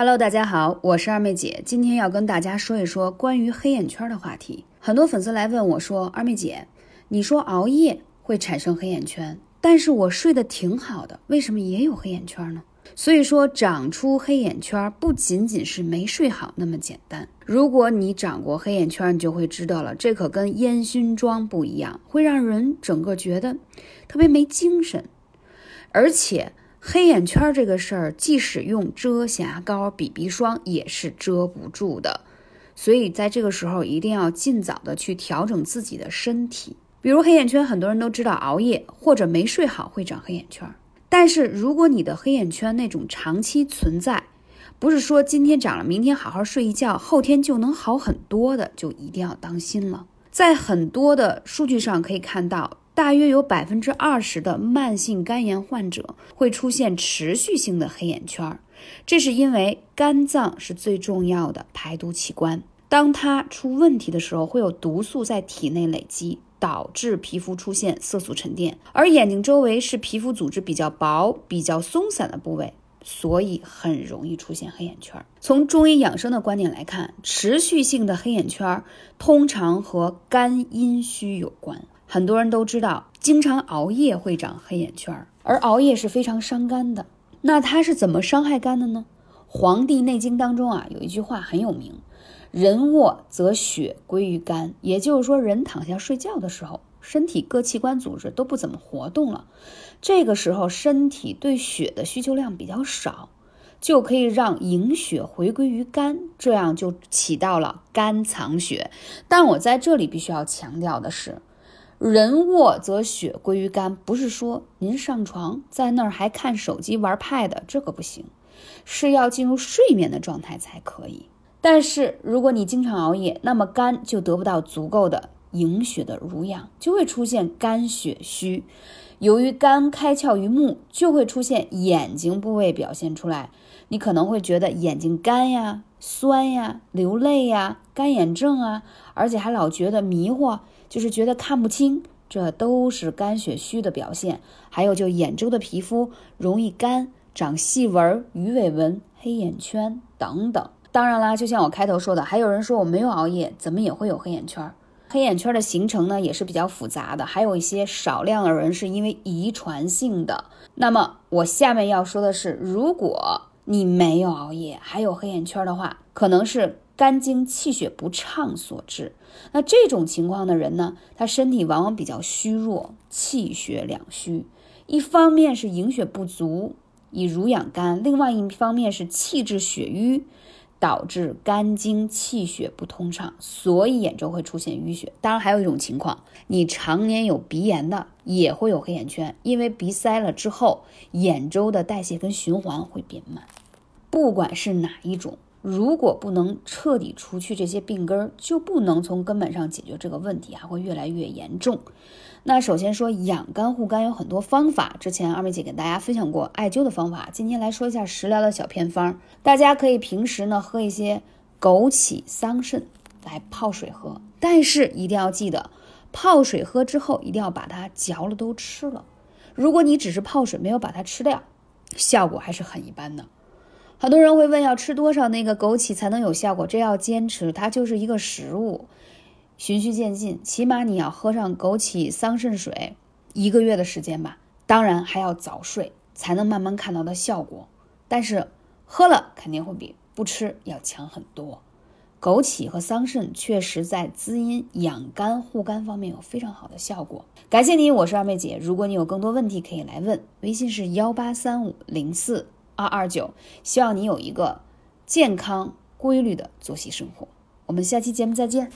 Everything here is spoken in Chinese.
Hello，大家好，我是二妹姐，今天要跟大家说一说关于黑眼圈的话题。很多粉丝来问我说：“二妹姐，你说熬夜会产生黑眼圈，但是我睡得挺好的，为什么也有黑眼圈呢？”所以说，长出黑眼圈不仅仅是没睡好那么简单。如果你长过黑眼圈，你就会知道了，这可跟烟熏妆不一样，会让人整个觉得特别没精神，而且。黑眼圈这个事儿，即使用遮瑕膏、BB 霜也是遮不住的，所以在这个时候一定要尽早的去调整自己的身体。比如黑眼圈，很多人都知道熬夜或者没睡好会长黑眼圈，但是如果你的黑眼圈那种长期存在，不是说今天长了，明天好好睡一觉，后天就能好很多的，就一定要当心了。在很多的数据上可以看到。大约有百分之二十的慢性肝炎患者会出现持续性的黑眼圈，这是因为肝脏是最重要的排毒器官，当它出问题的时候，会有毒素在体内累积，导致皮肤出现色素沉淀。而眼睛周围是皮肤组织比较薄、比较松散的部位，所以很容易出现黑眼圈。从中医养生的观点来看，持续性的黑眼圈通常和肝阴虚有关。很多人都知道，经常熬夜会长黑眼圈，而熬夜是非常伤肝的。那它是怎么伤害肝的呢？《黄帝内经》当中啊有一句话很有名：“人卧则血归于肝。”也就是说，人躺下睡觉的时候，身体各器官组织都不怎么活动了，这个时候身体对血的需求量比较少，就可以让营血回归于肝，这样就起到了肝藏血。但我在这里必须要强调的是。人卧则血归于肝，不是说您上床在那儿还看手机玩 pad，这个不行，是要进入睡眠的状态才可以。但是如果你经常熬夜，那么肝就得不到足够的营血的濡养，就会出现肝血虚。由于肝开窍于目，就会出现眼睛部位表现出来，你可能会觉得眼睛干呀、酸呀、流泪呀、干眼症啊，而且还老觉得迷惑。就是觉得看不清，这都是肝血虚的表现。还有就眼周的皮肤容易干，长细纹、鱼尾纹、黑眼圈等等。当然啦，就像我开头说的，还有人说我没有熬夜，怎么也会有黑眼圈？黑眼圈的形成呢，也是比较复杂的，还有一些少量的人是因为遗传性的。那么我下面要说的是，如果你没有熬夜，还有黑眼圈的话，可能是。肝经气血不畅所致，那这种情况的人呢，他身体往往比较虚弱，气血两虚。一方面是营血不足以濡养肝，另外一方面是气滞血瘀，导致肝经气血不通畅，所以眼周会出现淤血。当然还有一种情况，你常年有鼻炎的也会有黑眼圈，因为鼻塞了之后，眼周的代谢跟循环会变慢。不管是哪一种。如果不能彻底除去这些病根儿，就不能从根本上解决这个问题，还会越来越严重。那首先说养肝护肝有很多方法，之前二妹姐给大家分享过艾灸的方法，今天来说一下食疗的小偏方。大家可以平时呢喝一些枸杞、桑葚来泡水喝，但是一定要记得，泡水喝之后一定要把它嚼了都吃了。如果你只是泡水没有把它吃掉，效果还是很一般的。很多人会问，要吃多少那个枸杞才能有效果？这要坚持，它就是一个食物，循序渐进，起码你要喝上枸杞桑葚水一个月的时间吧。当然还要早睡，才能慢慢看到的效果。但是喝了肯定会比不吃要强很多。枸杞和桑葚确实在滋阴养肝护肝方面有非常好的效果。感谢你，我是二妹姐。如果你有更多问题可以来问，微信是幺八三五零四。二二九，希望你有一个健康规律的作息生活。我们下期节目再见。